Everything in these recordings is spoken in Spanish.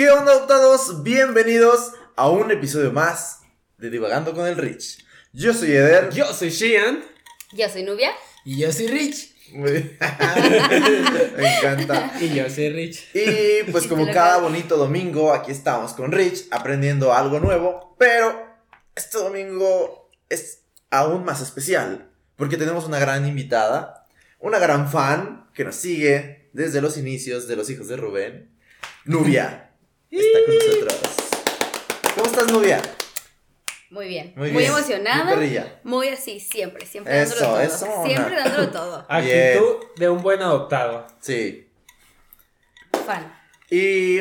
¿Qué onda, adoptados? Bienvenidos a un episodio más de Divagando con el Rich. Yo soy Eder. Yo soy Sheehan. Yo soy Nubia. Y yo soy Rich. Muy bien. Me encanta. Y yo soy Rich. Y pues como cada bonito domingo, aquí estamos con Rich aprendiendo algo nuevo, pero este domingo es aún más especial porque tenemos una gran invitada, una gran fan que nos sigue desde los inicios de los hijos de Rubén, Nubia. Está con nosotros. ¿Cómo estás, Nubia? Muy bien. Muy Muy, bien. emocionada. Muy. Muy así, siempre, siempre Eso, dándolo todo. eso, siempre una. dándolo todo. Actitud de un buen adoptado. Sí. Fan. Y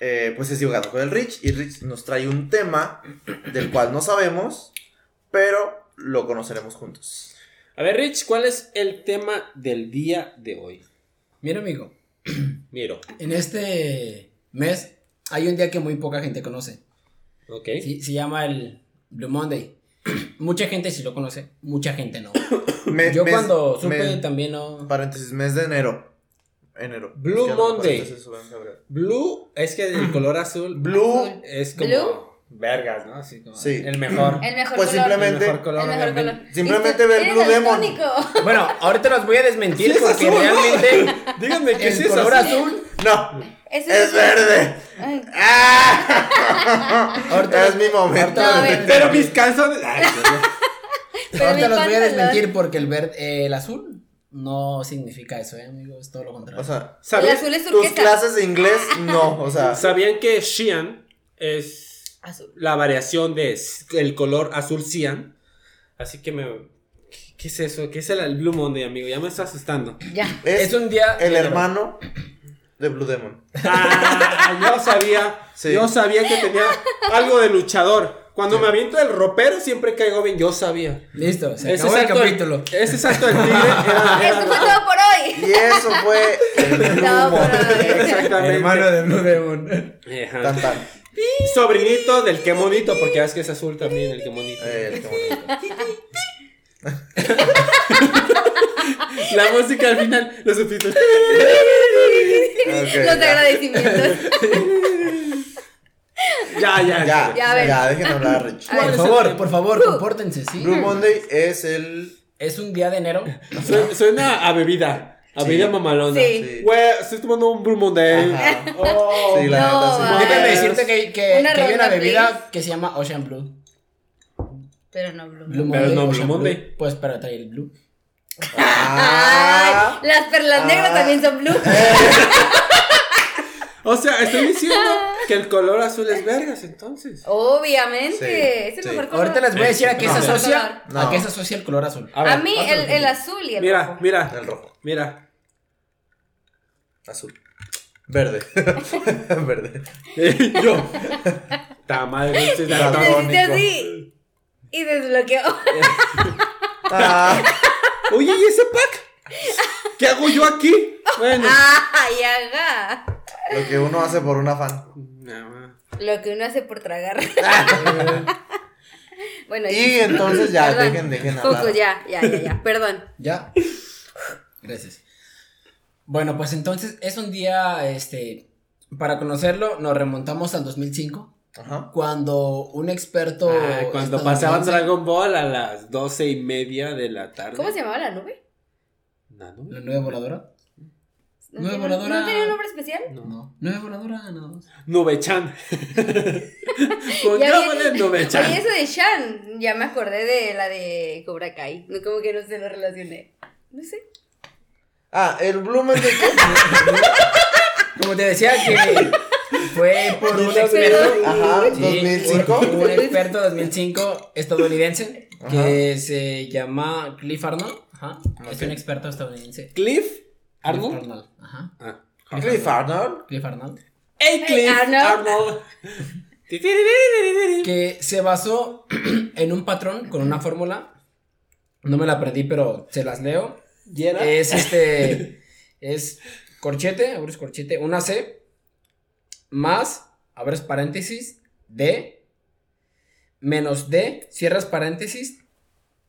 eh, pues es divagando con el Rich. Y Rich nos trae un tema del cual no sabemos, pero lo conoceremos juntos. A ver, Rich, ¿cuál es el tema del día de hoy? Mira, amigo, Miro. en este mes hay un día que muy poca gente conoce. ¿Ok? Sí, se llama el Blue Monday. mucha gente sí lo conoce, mucha gente no. Me- Yo mes- cuando supe también no. Paréntesis, mes de enero. Enero. Blue Es que no, Monday. Blue es que el color azul Blue. Es como Blue. Vergas, ¿no? Así como Sí. el mejor. El mejor Pues color. simplemente- El mejor color, El mejor color. Simplemente ver Blue Demon. Bueno, ahorita los voy a desmentir Sí, es porque azul, ¿no? realmente Díganme qué el es eso. color azul. No, es verde. Ay, ¡Ah! Ahorita- es mi momento. No, a ver. Pero mis calzones. Ay, Pero ahorita los voy a desmentir porque el verde, eh, el azul no significa eso, eh, amigo, es todo lo contrario. O sea, El ¿Sabían, azul es tus clases de inglés, no. O sea, ¿Sabían que Sheehan es Azul. la variación de el color azul cian? Así que me. ¿Qué, es eso? ¿Qué es el, el Blue Monday, amigo? Ya me está asustando. Ya. es, es un día el hermano de Blue Demon. Ah, yo sabía. Sí. Yo sabía que tenía algo de luchador. Cuando me aviento el ropero siempre caigo bien. Yo sabía. Listo, se Ese acabó el capítulo. ese salto del tigre Esto fue todo por hoy. Y eso fue el Blue No, Mon- pero- Exactamente. Hermano de Blue Demon. Tan, tan. Sobrinito del que monito, porque ves que es azul también el que monito. Eh, qué bonito. La música al final, los subtítulos. Los ya. agradecimientos. Ya, ya, Ya, Ya, ya, dejen hablar, Rich. Por favor, por favor, compórtense, sí. Blue Monday es el. Es un día de enero. Su- Suena a bebida. A Sí. bebida mamalona. Sí. Sí. Güey, estoy tomando un Blue Monday. Ajá. Oh, Sí, la No, neta, sí. Déjame decirte que, que, Una que hay una ronda, bebida please. que se llama Ocean Blue. Pero no, Blue. Blue Pero Monday. no, Blue Ocean Monday. Pues para traer el Blue. Ah, Ay, las perlas negras también son blue. O sea, estoy diciendo que el color azul es vergas, entonces. Obviamente. Sí, es el sí. mejor color. Ahorita les voy a decir a qué No. se asocia. No. A qué se asocia el color azul. A A, ver, mí otro el, el azul y el Mira, rojo. mira, el rojo. mira. Azul. Verde. Verde. Yo. Ta madre, este es Está Le bonito. hiciste así y desbloqueó. Ah, Oye, ¿y ese pack? ¿Qué hago yo aquí? Bueno. Ay, haga. lo que uno hace por un afán. No, Lo que uno hace por tragar. bueno, Y entonces ya, Perdón. dejen, dejen Coco, hablar. ya, ya, ya, ya. Perdón. ¿Ya? Gracias. Bueno, pues entonces es un día, este, para conocerlo, nos remontamos al 2005, Ajá. cuando un experto... Ah, cuando pasaban Dragon Ball a las doce y media de la tarde. ¿Cómo se llamaba la nube? No, no. ¿La nueva voladora? ¿No, Nueva tenía, voladora. ¿No tenía un nombre especial? No. No. ¿Nueva voladora? No. Nubechan. Cámara vi- Nubechan. Oye, eso de Shan, ya me acordé de la de Cobra Kai. No, como que no se lo relacioné. No sé. Ah, el Blue Monday. Como te decía que fue por un experto... Ajá, Sí, 2005. Un, un experto 2005 estadounidense Ajá. que se llama Cliff Arnold. Ajá. Es un experto estadounidense. Cliff Cliff Arnold. Ajá. Ah. Cliff Arnold. Cliff Arnold. Hey, Cliff Arnold. Arnold. Que se basó en un patrón con una fórmula. No me la aprendí, pero se las leo. Yera. Es este. es corchete, abres corchete, una C. Más, abres paréntesis, D. Menos D, cierras paréntesis.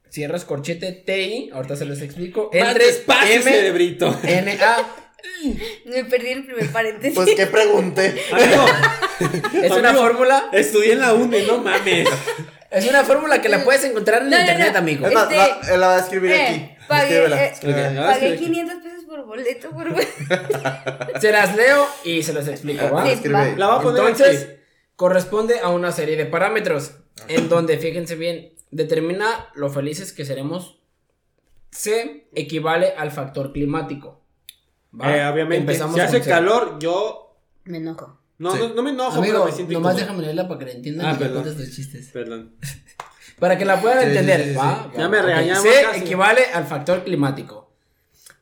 Cierras corchete TI, ahorita se los explico. Entre despacio, M, cerebrito. N, A. Me perdí el primer paréntesis. Pues que pregunté. Amigo, Es una fórmula. Estudié en la UNE, no mames. Es una fórmula que la puedes encontrar en No, internet, no. amigo. Es más, Este- la, él la va a escribir Eh, aquí. pagué, eh. Ah, Pagué sí. 500 pesos por boleto, por Se las leo y se los explico, ¿va? Sí, escribe va. ahí. La voy a poner Entonces, aquí. corresponde a una serie de parámetros en donde, fíjense bien, determina lo felices que seremos. C equivale al factor climático. ¿va? Eh, obviamente, Empezamos si hace C. calor, yo. Me enojo. No, Sí. no, no me enojo, pero Amigo, me siento nomás incómodo. déjame leerla para que la entiendan Ah, y perdón. chistes. Perdón. Para que la puedan Sí, entender, sí, sí, ¿va? sí. Ya me regañamos C casi. equivale al factor climático.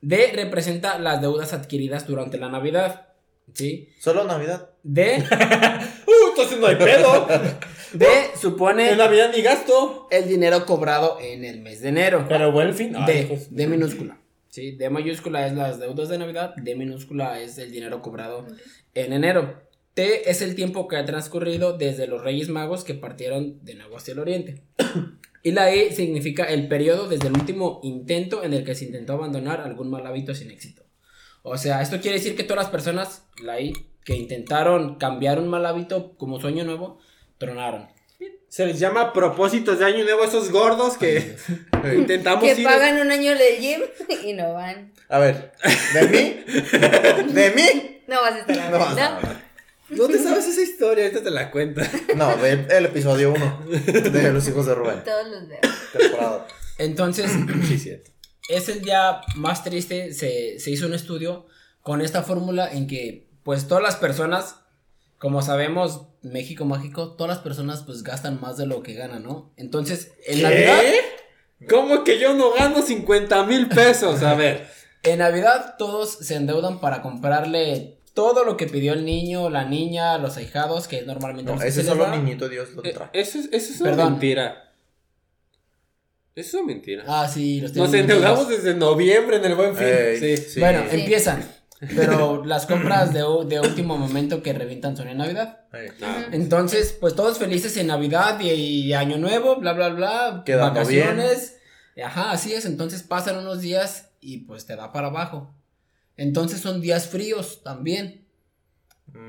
D representa las deudas adquiridas durante la Navidad. ¿Sí? Solo Navidad. D, entonces no hay pedo. D supone en Navidad ni gasto. el dinero cobrado en el mes de enero. Pero buen fin. D, D minúscula. ¿sí? D mayúscula es las deudas de Navidad, D minúscula es el dinero cobrado en enero. T es el tiempo que ha transcurrido desde los Reyes Magos que partieron de nuevo hacia el oriente. Y la E significa el periodo desde el último intento en el que se intentó abandonar algún mal hábito sin éxito. O sea, esto quiere decir que todas las personas, la I, que intentaron cambiar un mal hábito como sueño nuevo, tronaron. Se les llama propósitos de año nuevo a esos gordos que intentamos Que ir. pagan un año de gym y no van. A ver, ¿de mí? ¿De mí? No vas a estar No, hablando. no, No te sabes esa historia, ahorita te la cuento. no, del el episodio 1 de Los Hijos de Rubén. Todos los veo. Temporada. Entonces, Sí, cierto. es el día más triste. Se, se hizo un estudio con esta fórmula en que, pues, todas las personas, como sabemos, México mágico, todas las personas, pues, gastan más de lo que ganan, ¿no? Entonces, en Navidad, ¿Cómo que yo no gano 50 mil pesos? A ver. en Navidad, todos se endeudan para comprarle todo lo que pidió el niño, la niña, los ahijados, que normalmente No, ese solo niñito Dios lo Eh, trae. Eso es, eso es una Perdón. mentira. Eso es una mentira. Ah, sí, los Nos endeudamos desde noviembre en el buen fin. Ey, sí. sí. Bueno, Sí. empiezan. Pero las compras de, de último momento que revientan son en Navidad. Entonces, pues todos felices en Navidad y, y Año Nuevo, bla, bla, bla. Quedando vacaciones. Ajá, así es. Entonces pasan unos días y pues te da para abajo. Entonces son días fríos también.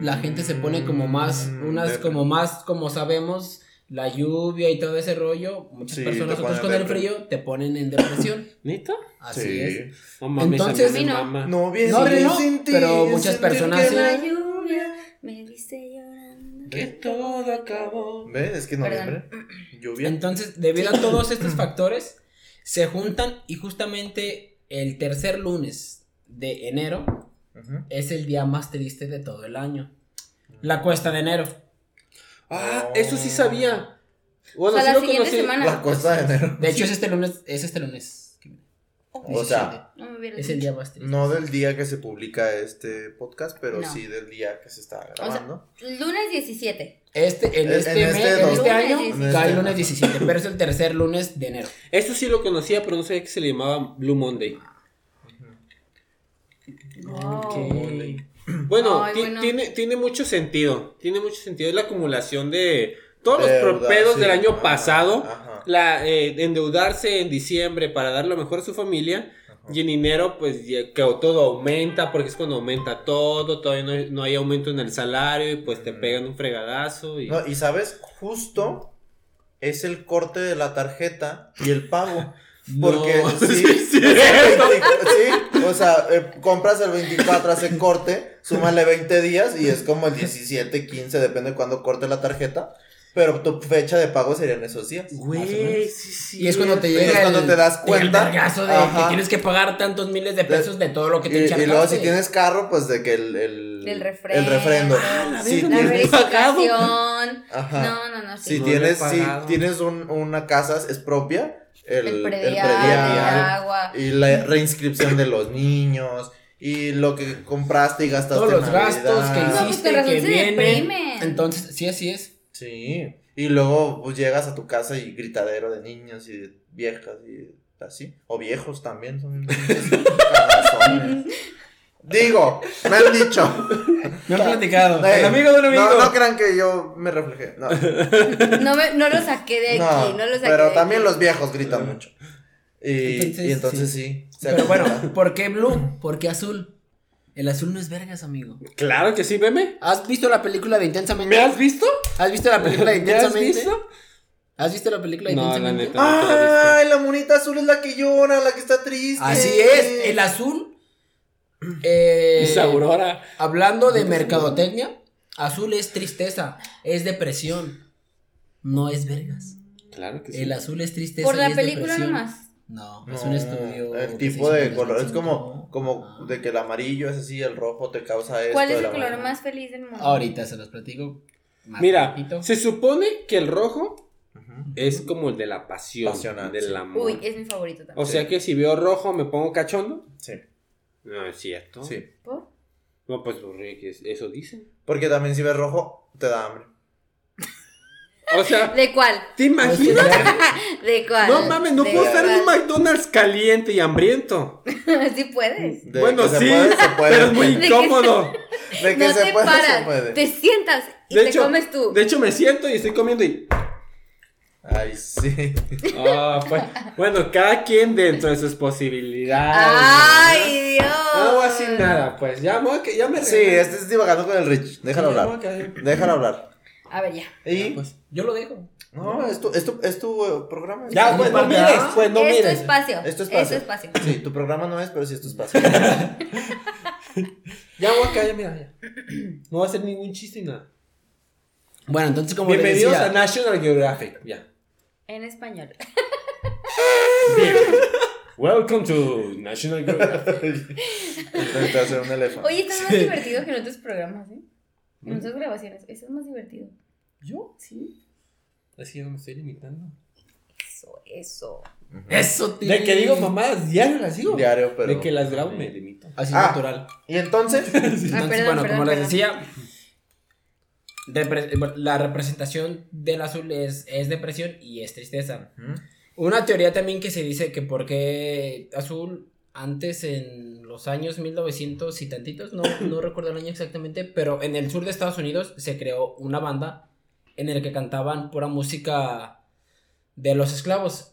La gente se pone como más, Mm, unas como más, como sabemos, la lluvia y todo ese rollo. Muchas Sí, personas, te otros ponen con el frío, te ponen en depresión. ¿Neta? Así Sí. es. No mames, Entonces- no. mama. No bien No, no, pero muchas personas que sí. La no- lluvia me viste llorando. Que todo acabó. ¿Ves? Es que noviembre. Lluvia. Entonces, debido a todos estos factores, se juntan y justamente el tercer lunes de enero es el día más triste de todo el año. La cuesta de enero. Ah, eso sí sabía. Bueno, O sea, sí la lo siguiente conocí. semana. La cuesta de enero. De hecho, es este lunes, es este lunes. O sea, No me es el dicho. día más triste. no del día que se publica este podcast, pero No. sí del día que se está sea, grabando. Lunes 17. Este, en En- este, en mes, este en dos- este año, Lunes En cae este- lunes 17, pero es el tercer lunes de enero. Eso sí lo conocía, pero no sabía que se le llamaba Blue Monday. Wow. Bueno, Ay, ti- bueno. Tiene, tiene mucho sentido. Tiene mucho sentido. Es la acumulación de todos los Deuda, propedos sí. del año Ajá, pasado. ajá. La, eh, endeudarse en diciembre para dar lo mejor a su familia. Y en enero, pues ya que todo aumenta, porque es cuando aumenta todo. Todavía no hay, no hay aumento en el salario y pues te Mm. pegan un fregadazo. Y... No, y sabes, justo es el corte de la tarjeta y el pago. Porque No, sí, sí es o sea, cierto. 20 sí, o sea, eh, compras el 24, hace corte, súmale 20 días y es como el 17, 15, depende de cuándo corte la tarjeta. Pero tu fecha de pago serían esos días. Güey, sí, sí. Y es cuando te Y llega es cuando el, te das el cuenta. vergazo de Ajá. que tienes que pagar tantos miles de pesos de todo lo que Y, te y encharcaste. luego si tienes carro, pues de que el... El, El refrendo. El refrendo. Ah, la Si La verificación. Ajá. No, no, no. Sí. si No tienes, si tienes un- una casa, es propia. El, el el predial, el agua. Y la reinscripción de los niños. Y lo que compraste y gastaste todos en los gastos que Navidad. No, pues hiciste, que se vienen. Entonces, sí, así es. Sí. Y luego pues, llegas a tu casa y gritadero de niños y de viejas y así. O viejos también. Son. Digo, me han dicho. Me han platicado. Ey, el amigo de un amigo. No, no crean que yo me reflejé. No, No, me- no lo saqué de aquí. No, lo saqué pero de también aquí. los viejos gritan mucho. Y Entonces, y entonces sí. se Pero bueno, ¿por qué blue? ¿Por qué azul? El azul no es vergas, amigo. Claro que sí, veme. ¿Has visto la película de Intensamente? ¿Me has visto? ¿Has visto la película de ¿Me has Intensamente? visto? ¿Has visto la película de No, la Intensamente? neta. la visto. Ay, la monita azul es la que llora, la que está triste. Así es, el azul. eh, Es Aurora. hablando de mercadotecnia, azul es tristeza, es depresión. No es vergas. Claro que sí. El azul es tristeza. Por y la es película depresión. nomás. No, No, es un estudio. El tipo de color es 2005. como, como Ah. de que el amarillo es así, el rojo te causa esto. ¿Cuál es el color más feliz del mundo? Ahorita se los platico. más Mira, rapidito. se supone que el rojo es como el de la pasión, Pasional, del sí. amor. Uy, es mi favorito también. O sea que si veo rojo me pongo cachondo. Sí, No es cierto. sí. ¿Por? No, pues porque eso dicen. Porque también si ves rojo, te da hambre. O sea, ¿De cuál? ¿te imaginas? ¿De cuál? No mames, no ¿De puedo estar en un? McDonald's caliente y hambriento. sí puedes. De bueno, sí, puede, se puede. pero es muy De que- incómodo. De que no se te puede, se puede. te sientas y De te hecho, comes tú. de hecho, me siento y estoy comiendo y. Ay, sí. Ah, pues, bueno, cada quien dentro de sus posibilidades. ¡Ay, Dios! No voy a decir nada, pues. Ya, me voy a que- ya me Sí, este es divagando con el Rich. Déjalo hablar. Déjalo hablar. A ver, ya. Y. Pues yo lo dejo. No, es tu, es tu, es tu eh, programa. Ya, pues no mires, pues no es tu mires. espacio. Es tu espacio. Es tu espacio. Sí, tu programa no es, pero sí es tu espacio. Ya voy a caer, mira, ya. No voy a hacer ningún chiste ni nada. Bueno, entonces como Bienvenidos decía, a National Geographic. Ya. En español. Welcome to National Geographic. Intenté hacer un elefante. Oye, esto es más divertido que en otros programas, ¿eh? En otras grabaciones. Eso es más divertido. ¿Yo? Sí. Así no me estoy limitando. Eso, eso. eso tío. De que digo mamadas diario las digo. Diario, pero. De que las grabo me limito. Así Ah. natural. Y entonces. Entonces, Ah, perdón, bueno, perdón, como les decía, repre- bueno, la representación del azul es, es depresión y es tristeza. Una teoría también que se dice que porque azul antes en los años 1900 y tantitos, no, no recuerdo el año exactamente, pero en el sur de Estados Unidos se creó una banda en el que cantaban pura música de los esclavos.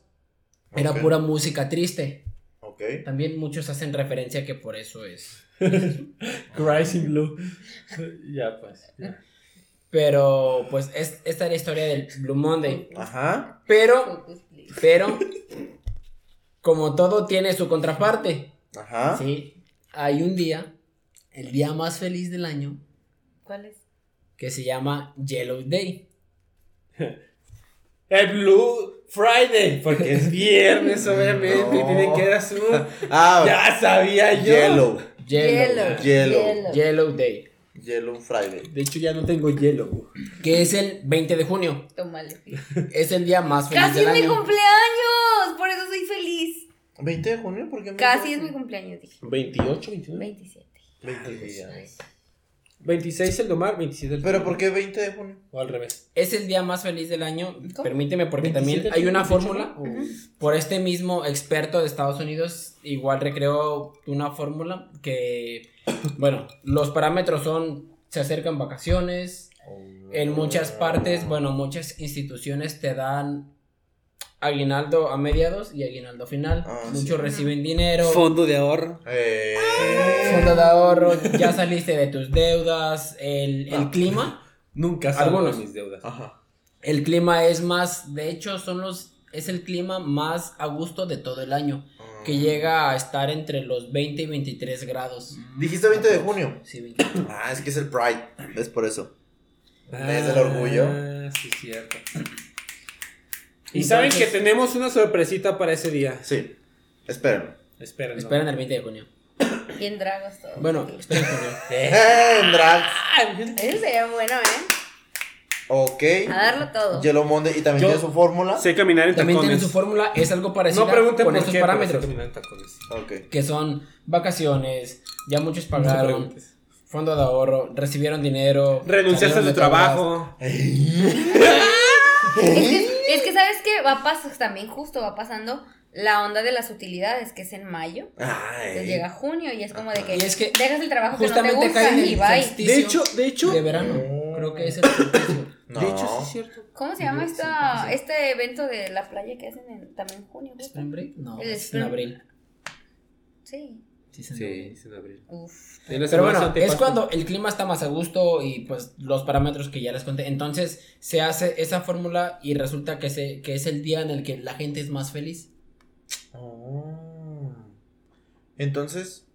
Era pura música triste. Ok. También muchos hacen referencia que por eso es. Crazy Blue. ya, pues. ya. Pero pues es, esta es la historia del Blue Monday. Ajá. Pero, pero, como todo tiene su contraparte. Ajá. Sí, hay un día, el día más feliz del año, ¿Cuál es? que se llama Yellow Day. El Blue Friday. Porque es viernes, obviamente. No. Y tiene que ser azul. Ah, Ya sabía yo. Yellow. Yellow. Yellow. Yellow Day. Yellow Friday. De hecho, ya no tengo hielo. Que es el 20 de junio. Tómale. Es el día más feliz Casi del es mi año. cumpleaños. Por eso soy feliz. ¿20 de junio? ¿Por qué? Casi es mi cumpleaños, dije. 28, 29. 27. 20 días. 26 el domar, 27 el ¿Pero por qué 20 de junio? O al revés. Es el día más feliz del año. ¿Cómo? Permíteme, porque 27 también hay una 28, fórmula. Por este mismo experto de Estados Unidos, igual recreó una fórmula que, bueno, los parámetros son, se acercan vacaciones, en muchas partes, bueno, muchas instituciones te dan aguinaldo a mediados y aguinaldo final. Ah, Muchos sí. reciben dinero, Fondo de ahorro. Eh, fondo de ahorro, ya saliste de tus deudas, el, el No. clima. Nunca salgo Algunos. de mis deudas. Ajá. El clima es más, de hecho, son los, es el clima más a gusto de todo el año. que llega a estar entre los 20 y 23 grados. Dijiste 20 de junio. Sí, 20. Ah, es que es el Pride. Es por eso. Mes del orgullo. Ah, sí, cierto. Y Entonces- saben que tenemos una sorpresita para ese día. Sí. Espérenme. Esperen. Esperen el 20 de junio. Bien dragos todo. Bueno, esperen junio. Eh, en drag. Eso sería bueno, ¿eh? Ok. A darlo todo. Yellow Monday. Y también Yo- tiene su fórmula. Sé caminar en También tacones. su fórmula, es algo parecido No pregunten con por esos qué, pero sé parámetros. caminar en tacones. Ok. Que son vacaciones, ya muchos pagaron, preguntes. fondo de ahorro, recibieron dinero. Renunciaste a salieron tu de trabajo. Es que, es Va pasando, también justo va pasando la onda de las utilidades, que es en mayo. Entonces Ay. llega junio y es como de que, Y es que dejas el trabajo que no te Justamente gusta y solsticio De hecho, de hecho. de verano. No. Creo que es el. No. De hecho, sí es cierto. ¿Cómo se llama esta, sí, este evento de la playa que hacen en, también en junio? justo? ¿Spring break? No, El es en abril. Sí. Sí, sí, Sí, sí. es en abril. Uf. En Pero bueno, es cuando el clima está más a gusto y pues los parámetros que ya les conté. Entonces se hace esa fórmula y resulta que, se, que es el día en el que la gente es más feliz. Oh. Entonces,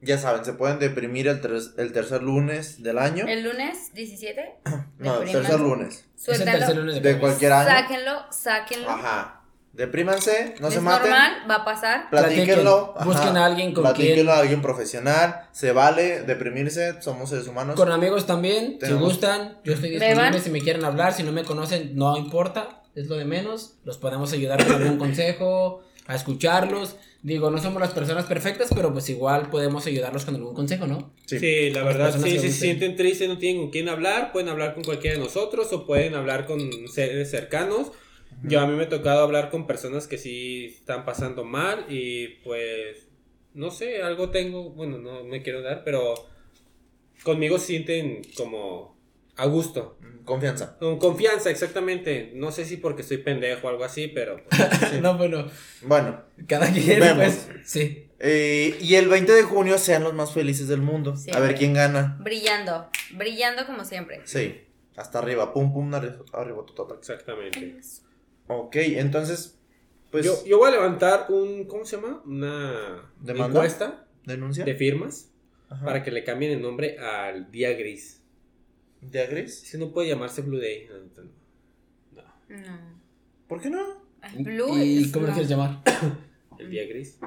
ya saben, se pueden deprimir el, tres- el tercer lunes del año. El lunes 17, no, el tercer lunes. Es el tercer lunes de, De cualquier año. sáquenlo, sáquenlo. Ajá. Deprímanse, no es se maten. normal, va a pasar. Platíquenlo. Busquen a alguien con Platíquenlo quien- a alguien profesional. Se vale deprimirse, somos seres humanos. Con amigos también, Tenemos- si gustan, yo estoy disponible si me quieren hablar, si no me conocen, no importa, es lo de menos, los podemos ayudar con algún consejo, a escucharlos. Digo, no somos las personas perfectas, pero pues igual podemos ayudarlos con algún consejo, ¿no? Sí. Sí, la verdad, sí, si se sienten tristes, no tienen con quién hablar, pueden hablar con cualquiera de nosotros o pueden hablar con seres cercanos. Yo a mí me ha tocado hablar con personas que sí están pasando mal y pues, no sé, algo tengo, bueno, no me quiero dar, pero conmigo sienten como a gusto. Mm, Confianza. Con confianza, exactamente. No sé si porque soy pendejo o algo así, pero pues, no, bueno, Bueno, cada quien, Vemos. pues, sí. eh, y el 20 de junio sean los más felices del mundo. A ver quién gana. Brillando, brillando como siempre. Sí, hasta arriba. Pum, pum, arri- arriba, tutota. exactamente. Ok, entonces, pues, yo, yo voy a levantar un, ¿cómo se llama? Una ¿Demanda? encuesta denuncia. de firmas Ajá. para que le cambien el nombre al día gris. ¿Día gris? Si no puede llamarse Blue Day. No, no, no. No. ¿Por qué no? Blue ¿Y es cómo le no. quieres llamar? El día gris.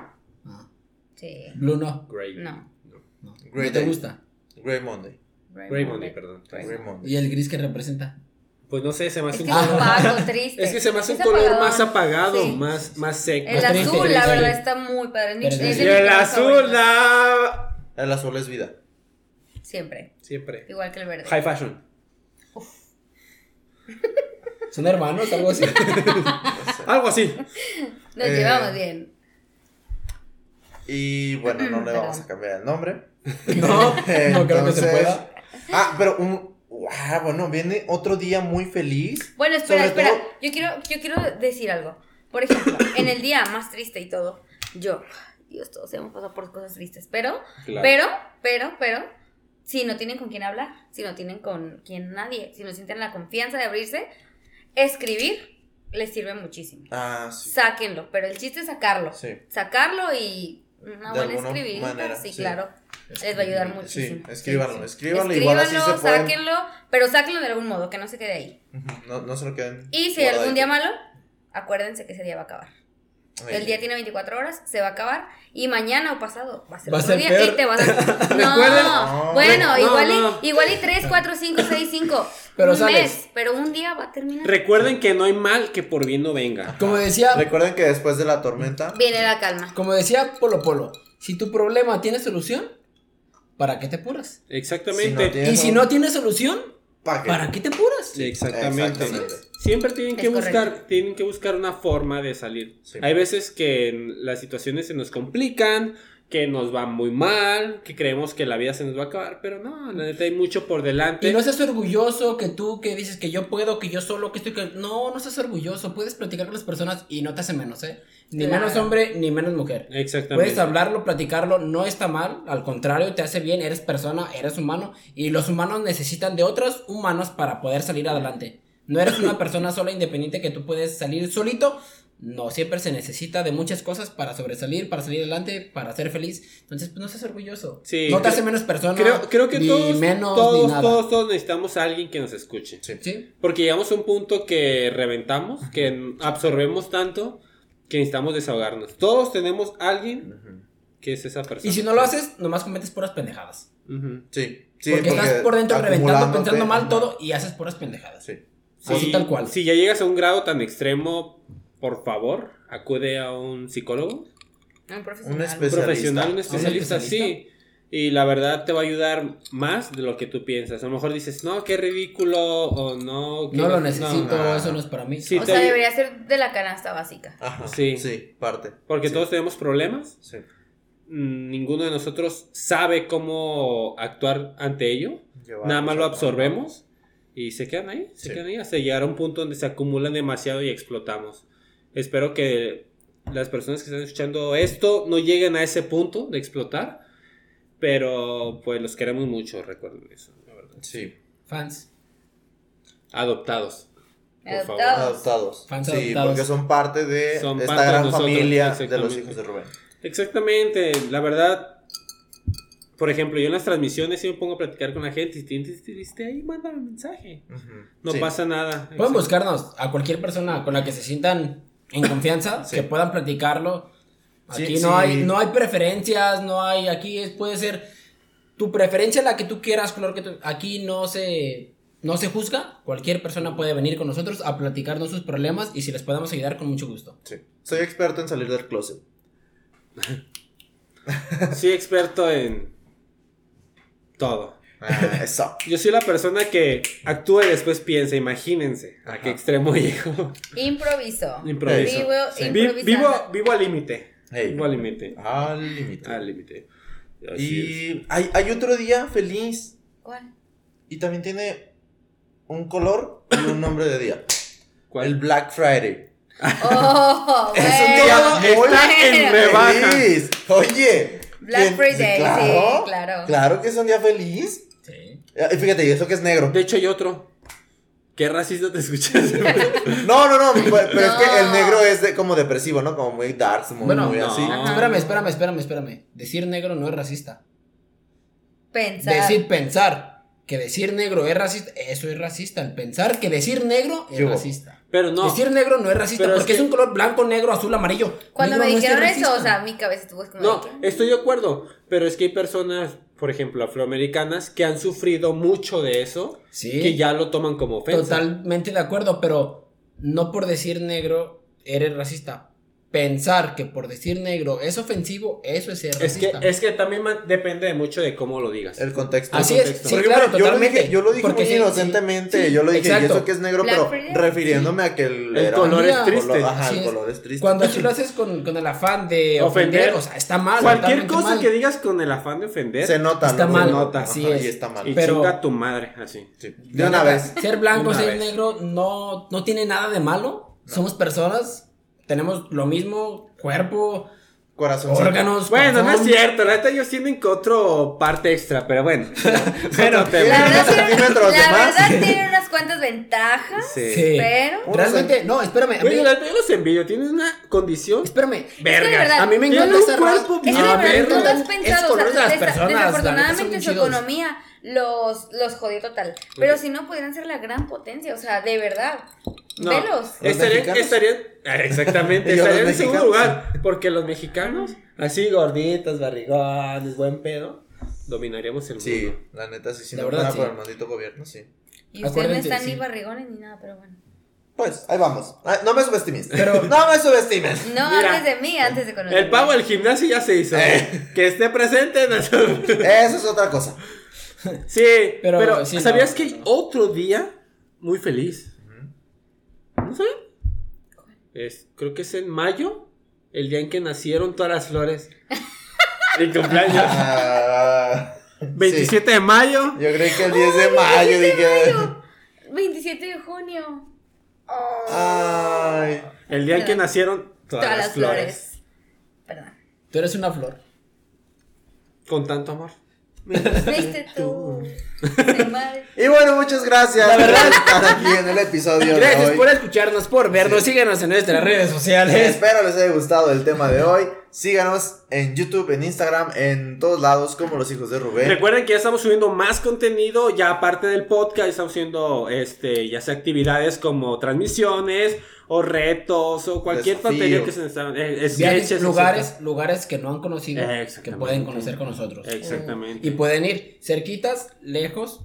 Ah, Sí. Blue no. Gray. No. No, Grey ¿No te gusta. Grey Monday. Gray Monday, perdón. Grey Monday. ¿Y el gris que representa? Pues no sé, se me Es hace que un es color. opaco, triste. Es que se me hace un Es color más apagado, Sí. más, más seco. El triste, azul, la verdad, está muy padre. Es mi- es es- Y el azul, la... El azul es vida. Siempre. Siempre. Igual que el verde. High fashion. ¿Son hermanos? Algo así. Algo así. Nos Eh, llevamos bien. Y bueno, no le vamos a cambiar el nombre. No, no creo que se pueda. Ah, pero un. Ah, bueno, viene otro día muy feliz. Bueno, espera, Sobre espera. todo- Yo quiero, yo quiero decir algo. Por ejemplo, en el día más triste y todo, yo, Dios, todos hemos pasado por cosas tristes, pero, Claro. pero, pero, pero, si no tienen con quién hablar, si no tienen con quién nadie, si no sienten la confianza de abrirse, escribir les sirve muchísimo. Ah, sí. Sáquenlo, pero el chiste es sacarlo. Sí. Sacarlo y una De buena escribidita, manera, sí, sí. claro. Les va a ayudar muchísimo. Sí, escríbanlo, escríbanlo, igual así se Escríbanlo, pueden. sáquenlo, pero sáquenlo de algún modo, que no se quede ahí. No, no se lo queden. Y si hay algún día malo, acuérdense que ese día va a acabar. El día tiene 24 horas, se va a acabar. Y mañana o pasado va a ser Va a otro ser día. peor. Y te vas a. Recuerden- No, bueno, No, igual, no. Y, igual y 3, 4, 5, 6, 5. Pero un sales. mes, pero un día va a terminar. Recuerden que no hay mal que por bien no venga. Como decía, Recuerden que después de la tormenta. Viene la calma. como decía Polo Polo, si tu problema tiene solución, ¿para qué te apuras? Exactamente. Si no tiene- Y si no tiene solución, ¿Para qué? ¿para qué te apuras? Sí, Exactamente. Exactamente. Siempre tienen Es que correcto. buscar, tienen que buscar una forma de salir. Sí. Hay veces que las situaciones se nos complican, que nos va muy mal, que creemos que la vida se nos va a acabar, pero no, la neta hay mucho por delante. Y no seas orgulloso que tú que dices que yo puedo, que yo solo, que estoy que... No, no seas orgulloso. Puedes platicar con las personas y no te hace menos, ¿eh? Ni Claro. menos hombre, ni menos mujer. Exactamente. Puedes hablarlo, platicarlo, no está mal, al contrario, te hace bien, eres persona, eres humano y los humanos necesitan de otros humanos para poder salir adelante. No eres una persona sola independiente que tú puedes salir solito. No, siempre se necesita de muchas cosas para sobresalir, para salir adelante, para ser feliz. Entonces, pues no seas orgulloso. Sí, no te creo- hace menos persona. Creo, creo que ni todos, menos todos, ni nada. todos, todos necesitamos a alguien que nos escuche. Sí. Sí. Porque llegamos a un punto que reventamos, que absorbemos tanto que necesitamos desahogarnos. Todos tenemos alguien que es esa persona. Y si no lo haces, nomás cometes puras pendejadas. Sí. Sí, porque, estás por dentro reventando, pensando mal ajá. todo y haces puras pendejadas. Sí. Así tal cual. Si ya llegas a un grado tan extremo, por favor, acude a un psicólogo, Un profesional. Un especialista. profesional, un ¿A un especialista, sí. especialista? Y la verdad te va a ayudar más de lo que tú piensas. A lo mejor dices, no, qué ridículo, o no, que No lo necesito, no. eso no es para mí. Sí, O te- sea, debería ser de la canasta básica. Ajá. Sí. Sí, parte. Porque Sí. todos tenemos problemas. Sí. Mm, Ninguno de nosotros sabe cómo actuar ante ello. Nada más lo absorbemos y se quedan ahí, se Sí. quedan ahí hasta llegar a un punto donde se acumulan demasiado y explotamos. Espero que las personas que están escuchando esto no lleguen a ese punto de explotar. Pero pues los queremos mucho, recuerden eso, la verdad. Sí. Fans. Adoptados. Por favor. Adoptados. Adoptados. Fans sí, adoptados. porque son parte de Son esta parte de gran nosotros, familia de los exactamente. hijos de Rubén. Exactamente, la verdad. Por ejemplo, yo en las transmisiones sí me pongo a platicar con la gente. Si tienes triste ahí, mándame un mensaje. No Sí. pasa nada. Pueden buscarnos a cualquier persona con la que se sientan en confianza, Sí. que puedan platicarlo. Aquí Sí, no sí. hay no hay preferencias, no hay aquí es, puede ser tu preferencia la que tú quieras, color que tú, aquí no se no se juzga, cualquier persona puede venir con nosotros a platicarnos sus problemas y si les podemos ayudar con mucho gusto. Sí. Soy experto en salir del closet. Sí, experto en todo. Ah, eso. Yo soy la persona que actúa y después piensa. Imagínense a qué extremo llego. Improviso. Improviso. Vivo, Sí. Vi- improvisando. vivo, vivo al límite. Hey. Vivo al límite. Al límite. Al límite. Y hay, hay otro día feliz. ¿Cuál? Y también tiene un color y un nombre de día. ¿Cuál? El Black Friday. Oh, Es un día muy feliz. Oye. Black ¿quién- Friday, claro, sí, claro. Claro que es un día feliz. Eh, Fíjate, y eso que es negro. De hecho, hay otro. ¿Qué racista te escuchas? No, no, no, pero es que el negro es de, como depresivo, ¿no? Como muy dark, muy, Bueno, muy no. así. Espérame, espérame, espérame, espérame. Decir negro no es racista. Pensar. Decir pensar que decir negro es racista, eso es racista. El pensar que decir negro es ¿Qué hubo? racista. Pero no. Decir negro no es racista Pero porque es, que- un color blanco, negro, azul, amarillo. Cuando Negro me no es dijeron eso, o sea, mi cabeza estuvo como. No, estoy de acuerdo. Pero es que hay personas, por ejemplo, afroamericanas, que han sufrido mucho de eso. Sí. Que ya lo toman como ofensa. Totalmente de acuerdo, pero no por decir negro eres racista. Pensar que por decir negro es ofensivo, eso es ser Es que, racista. es que también depende mucho de cómo lo digas. El contexto. Así el es, contexto. sí, Porque, claro, yo lo dije, yo lo dije Porque muy sí, inocentemente. sí, yo lo sí, dije, y exacto. eso que es negro, Black pero Friday. refiriéndome a que el, El era- color es color- triste. Ajá, el es. color es triste. Cuando así lo haces con, con el afán de Ofender. ofender, o sea, está mal. Cualquier cosa mal. que digas con el afán de ofender. se nota, Está ¿no? mal, Se nota, así ajá, es. Y está mal. y pero- chinga tu madre, así. Sí. De una vez. Ser blanco, ser negro, no, no tiene nada de malo. Somos personas, tenemos lo mismo, cuerpo, Corazón. órganos. Bueno, no es corazón. cierto, la neta ellos tienen que otro parte extra, pero bueno. pero La verdad, unos tiene, centímetros de la verdad tiene unas cuantas ventajas, Sí. Sí. pero. Realmente, no, espérame. A mí, neta yo los envidio, tienes una condición. espérame. de verdad, A mí me encanta un cuerpo Es que bien verdad, ver, tú lo has es pensado, o sea, desafortunadamente su chidos. economía los, los jodió total. Pero si no, pudieran ser la gran potencia, o sea, de verdad. No. Velos. Los Estarían, estarían, ah, exactamente, estarían en segundo lugar. Porque los mexicanos, así gorditos, barrigones, buen pedo, dominaríamos el mundo. Sí, la neta, sí, si La no verdad, sí. por el maldito gobierno, sí. Y ustedes no están sí. ni barrigones ni nada, pero bueno. Pues, ahí vamos. Ah, no me subestimes. Pero- no me subestimes. No Mira, antes de mí, antes de conocer. El pavo del gimnasio ya se hizo. Eh. Que esté presente en nuestro... Eso es otra cosa. Sí, pero, Pero, sí, ¿sabías no, que hay no. otro día muy feliz? ¿No sabes? Es, creo que es en mayo, el día en que nacieron todas las flores. Mi cumpleaños. Ah, 27 de mayo. Yo creí que el 10 de mayo dije. 27 de junio. Ay. El día en que nacieron todas, Todas las flores. Perdón. Tú eres una flor. Con tanto amor. Viste tú. Y bueno, muchas gracias La verdad- por estar aquí en el episodio Gracias de hoy. por escucharnos, por vernos. Síguenos en nuestras redes sociales. Espero les haya gustado el tema de hoy. Síganos en YouTube, en Instagram, en todos lados, como los hijos de Rubén. Recuerden que ya estamos subiendo más contenido, ya aparte del podcast, estamos subiendo este, ya sea actividades como transmisiones o retos o cualquier tontería que se hagan, eh, lugares, lugares que no han conocido, que exactamente. pueden conocer con nosotros. Exactamente. Y pueden ir cerquitas, lejos,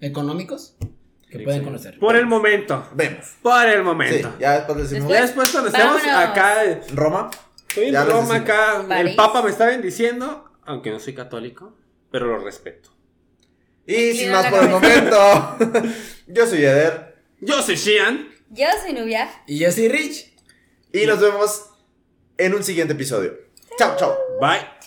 económicos, que pueden conocer. Por el momento. Vemos. Por el Sí, momento. ya después decimos. Ya después cuando estemos acá, eh, Roma. Estoy en Ya Roma acá, el. Papa me está bendiciendo, aunque no soy católico, pero lo respeto. Y sin más por el momento, yo soy Eder. Yo soy Shian. Yo soy Nubia. Y yo soy Rich. Y nos vemos en un siguiente episodio. Chao, chao. Bye.